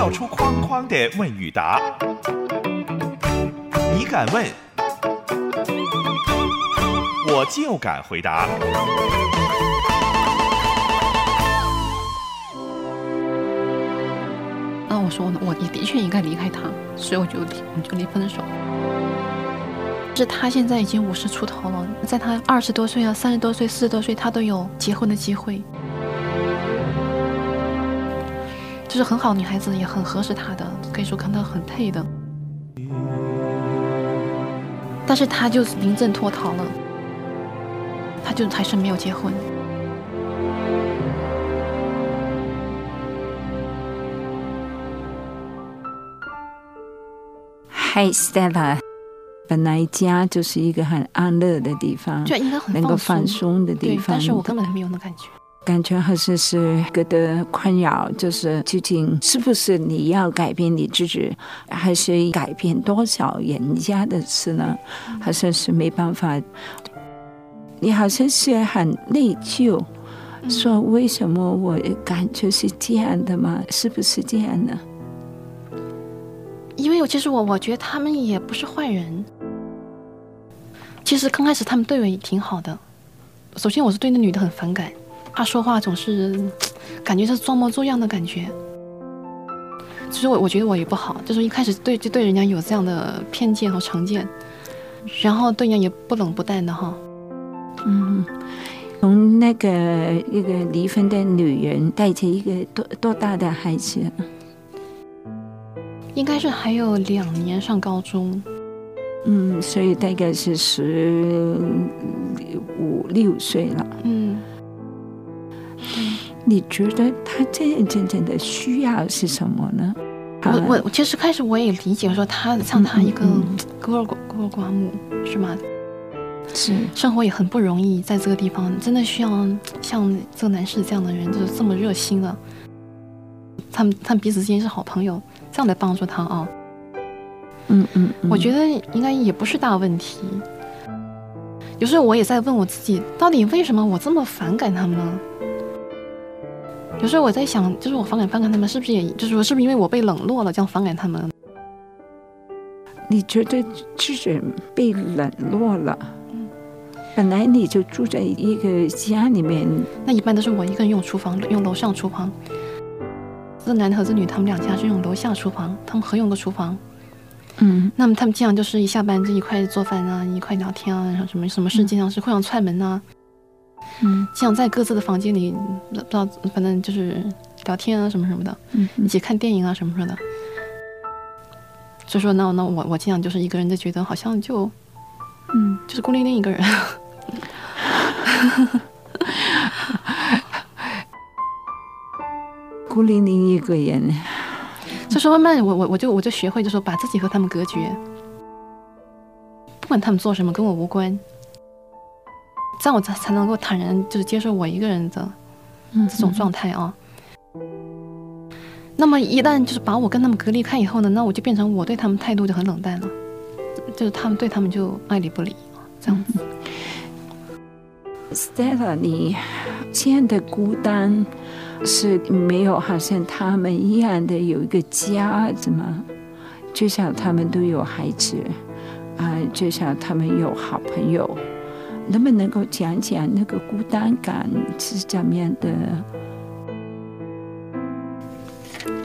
跳出框框的问与答，你敢问，我就敢回答。那我说，我也的确应该离开他，所以我就离，我就离分手。是他现在已经五十出头了，在他二十多岁啊、三十多岁、四十多岁，他都有结婚的机会。就是很好女孩子，也很合适他的，可以说跟他很配的。但是他就是临阵脱逃了，他就还是没有结婚。Hi Stella，本来家就是一个很安乐的地方，就应该很能够放松的地方，但是我根本没有那感觉。感觉好像是觉得困扰，就是究竟是不是你要改变你自己，还是改变多少人家的事呢？好像是没办法。你好像是很内疚，说为什么我感觉是这样的吗？是不是这样呢？因为其实我我觉得他们也不是坏人。其实刚开始他们对我也挺好的。首先我是对那女的很反感。他说话总是感觉是装模作样的感觉，其实我我觉得我也不好，就是一开始对就对人家有这样的偏见和成见，然后对人家也不冷不淡的哈。嗯，从那个一个离婚的女人带着一个多多大的孩子？应该是还有两年上高中。嗯，所以大概是十五六岁了。嗯。你觉得他真真正正的需要是什么呢？我我其实开始我也理解说他像他一个孤儿寡孤儿寡母是吗？是生活也很不容易，在这个地方真的需要像这个男士这样的人，就是这么热心的。他们他们彼此之间是好朋友，这样来帮助他啊。嗯嗯，我觉得应该也不是大问题。有时候我也在问我自己，到底为什么我这么反感他们呢？有时候我在想，就是我反感反感他们，是不是也就是说，是不是因为我被冷落了，这样反感他们？你觉得自己被冷落了？嗯，本来你就住在一个家里面，那一般都是我一个人用厨房，用楼上厨房。这男的和这女，他们两家是用楼下厨房，他们合用的厨房。嗯，那么他们经常就是一下班就一块做饭啊，一块聊天啊，然后什么什么事经常是互相踹门啊。嗯，像在各自的房间里，不知道，反正就是聊天啊，什么什么的，嗯，一起看电影啊，什么什么的。所以说，那那我我经常就是一个人，就觉得好像就，嗯，就是孤零零一个人。孤零零一个人。所以说，慢慢我我我就我就学会，就说把自己和他们隔绝，不管他们做什么，跟我无关。这样我才才能够坦然，就是接受我一个人的这种状态啊。那么一旦就是把我跟他们隔离开以后呢，那我就变成我对他们态度就很冷淡了，就是他们对他们就爱理不理这样子。Stella，你现在的孤单是没有好像他们一样的有一个家子吗？就像他们都有孩子啊，就像他们有好朋友。能不能够讲讲那个孤单感是怎么样的？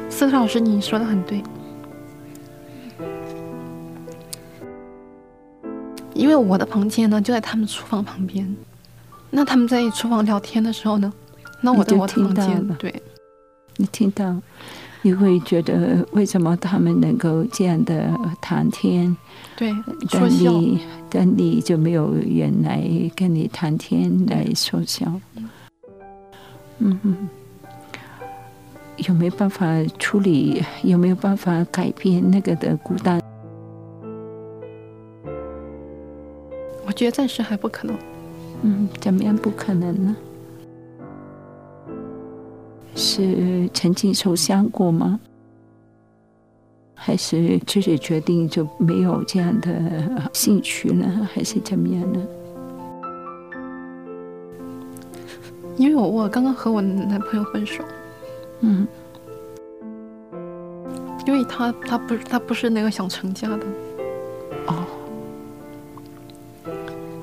思特老师，你说的很对，因为我的房间呢就在他们厨房旁边，那他们在厨房聊天的时候呢，那我在我的房间，对，你听到。你会觉得为什么他们能够这样的谈天？对，但你但你就没有人来跟你谈天来说笑。嗯嗯。有没有办法处理？有没有办法改变那个的孤单？我觉得暂时还不可能。嗯，怎么样不可能呢？是曾经受伤过吗？还是自己决定就没有这样的兴趣呢？还是怎么样呢？因为我我刚刚和我男朋友分手，嗯因为他他不他不是那个想成家的。哦，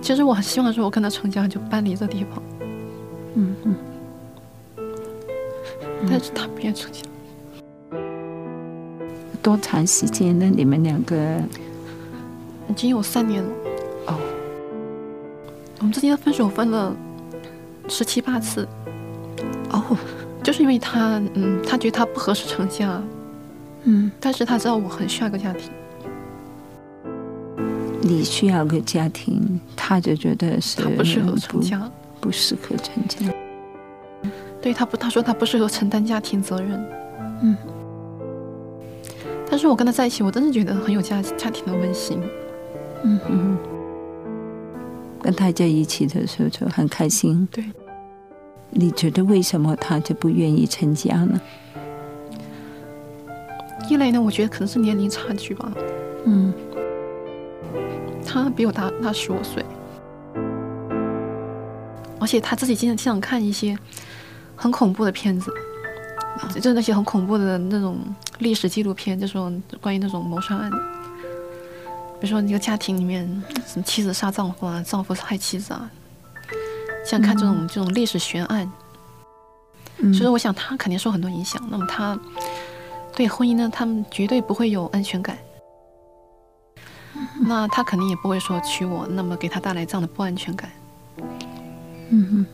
其实我很希望说，我跟他成家就搬离这地方，嗯嗯但是他不愿出去。多长时间呢？你们两个已经有三年了。哦，我们之间分手分了十七八次，哦，就是因为他，嗯，他觉得他不合适成家，嗯，但是他知道我很需要一个家庭，你需要个家庭，他就觉得是他不适合成家。不适合成家。对他不，他说他不适合承担家庭责任。嗯，但是我跟他在一起，我真的觉得很有家家庭的温馨。嗯嗯，跟他在一起的时候就很开心。对，你觉得为什么他就不愿意成家呢？一类呢，我觉得可能是年龄差距吧，嗯他比我大大十五岁，而且他自己经常经常看一些很恐怖的片子，就是那些很恐怖的那种历史纪录片，就是关于那种谋杀案的，比如说一个家庭里面什么妻子杀丈夫啊，丈夫害妻子啊，像看这种、这种历史悬案，嗯，所以说我想他肯定受很多影响。那么他对婚姻呢，他们绝对不会有安全感。那他肯定也不会说娶我，那么给他带来这样的不安全感。嗯嗯，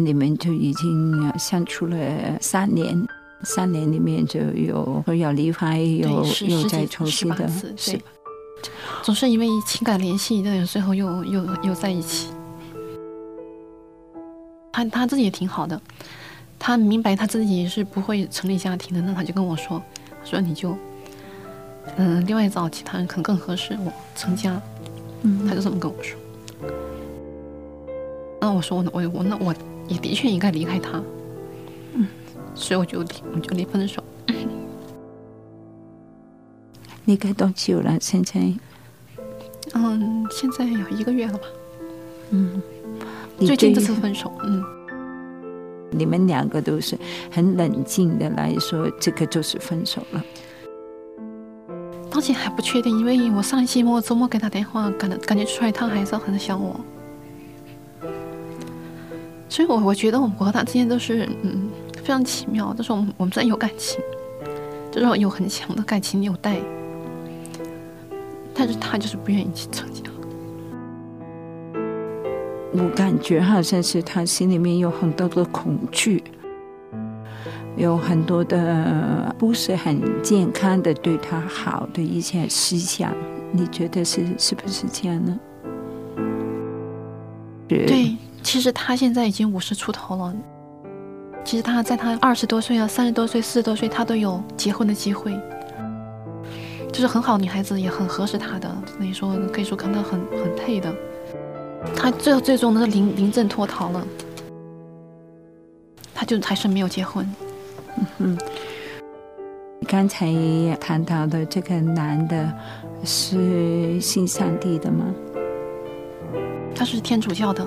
你们就已经相处了三年，三年里面就有要离开，有又再重新的，总是因为情感联系，那最后又又又在一起。他他自己也挺好的，他明白他自己是不会成立家庭的，那他就跟我说，说你就，嗯，另外找其他人可能更合适我成家，嗯。他就这么跟我说。那我说我我我那我也的确应该离开他，嗯，所以我就离我就离分手。离开多久了？现在嗯，现在有一个月了吧？嗯，最近这次分手，嗯，你们两个都是很冷静的来说，这个就是分手了。当前还不确定，因为我上一期末周末给他电话，感感觉出来他还是很想我，所以我我觉得我和他之间都是嗯非常奇妙，就是我们我们虽然有感情，就是有很强的感情纽带，但是他就是不愿意去参加。我感觉好像是他心里面有很多的恐惧，有很多的不是很健康的对他好的一些思想。你觉得是是不是这样呢？对，其实他现在已经五十出头了。其实他在他二十多岁啊、三十多岁、四十多岁，他都有结婚的机会，就是很好女孩子，也很合适他的，所以说可以说跟他很很配的。他最后最终呢是临临阵脱逃了，他就还是没有结婚。嗯哼刚才谈到的这个男的是信上帝的吗？他是天主教的，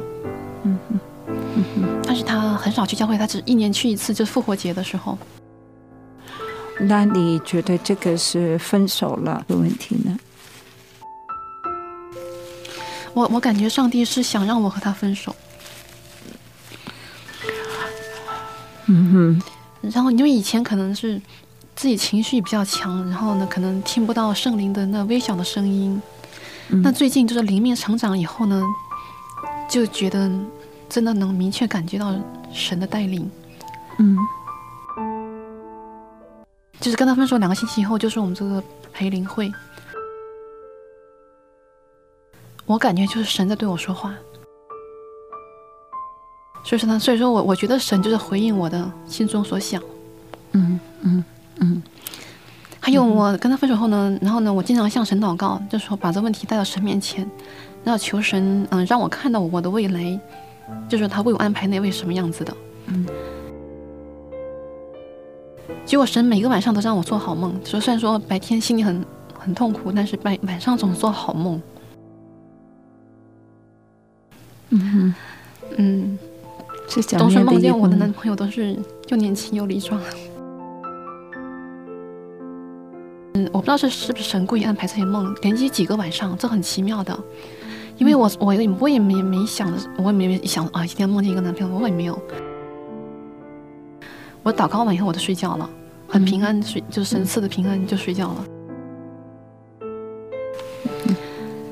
嗯哼。但是他很少去教会，他只一年去一次，就是复活节的时候。那你觉得这个是分手了的问题呢？我我感觉上帝是想让我和他分手，嗯哼，然后因为以前可能是自己情绪比较强，然后呢可能听不到圣灵的那微小的声音。嗯那最近就是灵命成长以后呢，就觉得真的能明确感觉到神的带领。嗯就是跟他分手两个星期以后，就是我们这个培灵会，我感觉就是神在对我说话。所以说呢，所以说我我觉得神就是回应我的心中所想。嗯嗯嗯还有我跟他分手后呢，然后呢，我经常向神祷告，就说把这问题带到神面前，然后求神嗯让我看到我的未来，就是他为我安排那位什么样子的。嗯。结果神每个晚上都让我做好梦，说虽然说白天心里很很痛苦，但是白晚上总做好梦。嗯哼，嗯，总是梦见我的男朋友都是又年轻又力壮。嗯，我不知道是是不是神故意安排这些梦，连续几个晚上，这很奇妙的。因为我我也我也没没想的，我也没想啊，今天梦见一个男朋友，我也没有。我祷告完以后，我就睡觉了，很平安睡，就是神赐的平安就睡觉了。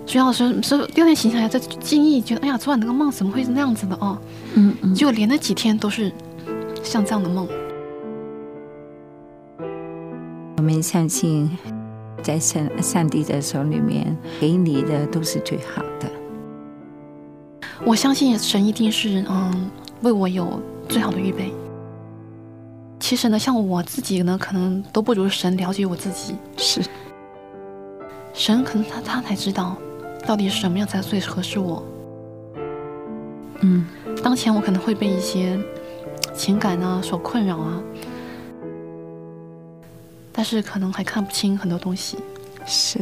睡觉的时候，是第二天醒起来，在惊异，觉得哎呀，昨晚那个梦怎么会是那样子的哦？嗯嗯结果连着几天都是像这样的梦。我们相信，在上上帝的手里面，给你的都是最好的。我相信神一定是嗯为我有最好的预备。其实呢，像我自己呢，可能都不如神了解我自己。是，神可能他他才知道，到底什么样才最合适我。嗯当前我可能会被一些情感啊所困扰啊，但是可能还看不清很多东西。是。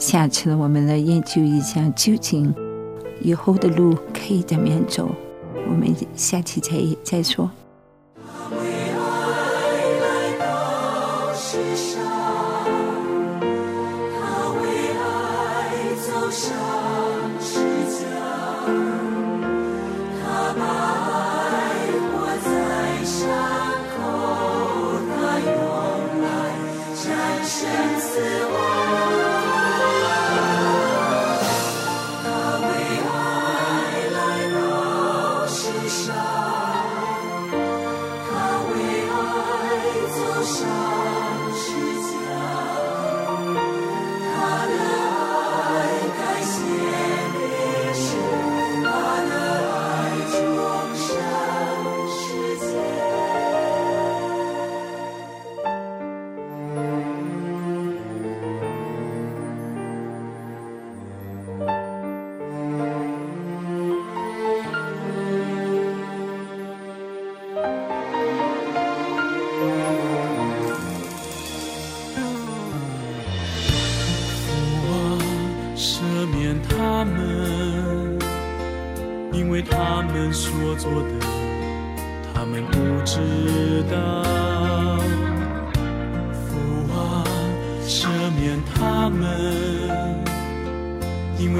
下次我们来研究一下，究竟以后的路可以怎么样走。我们下期再再说。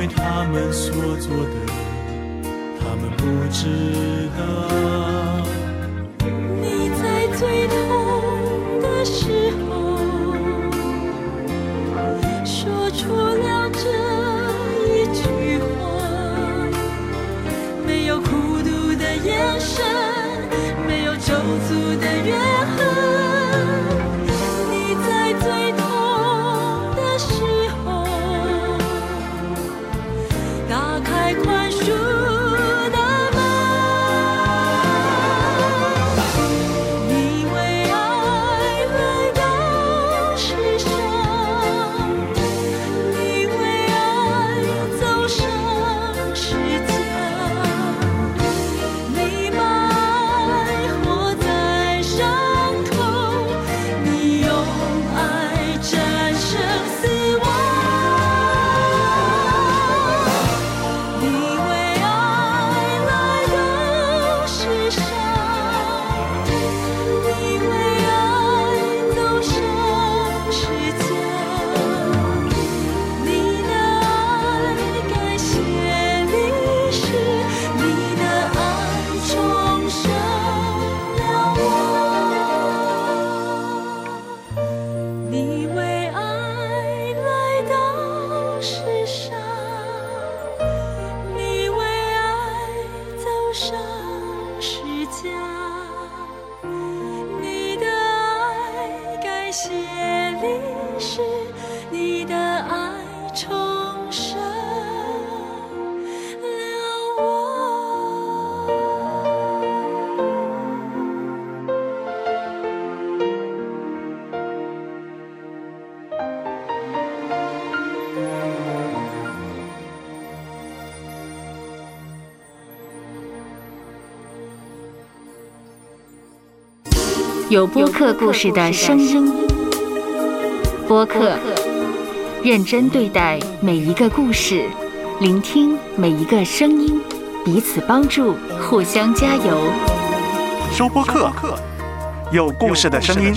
为他们所做的，他们不知道。你在最痛的时有播客故事的声音。播客，认真对待每一个故事，聆听每一个声音，彼此帮助，互相加油。收播客，有故事的声音。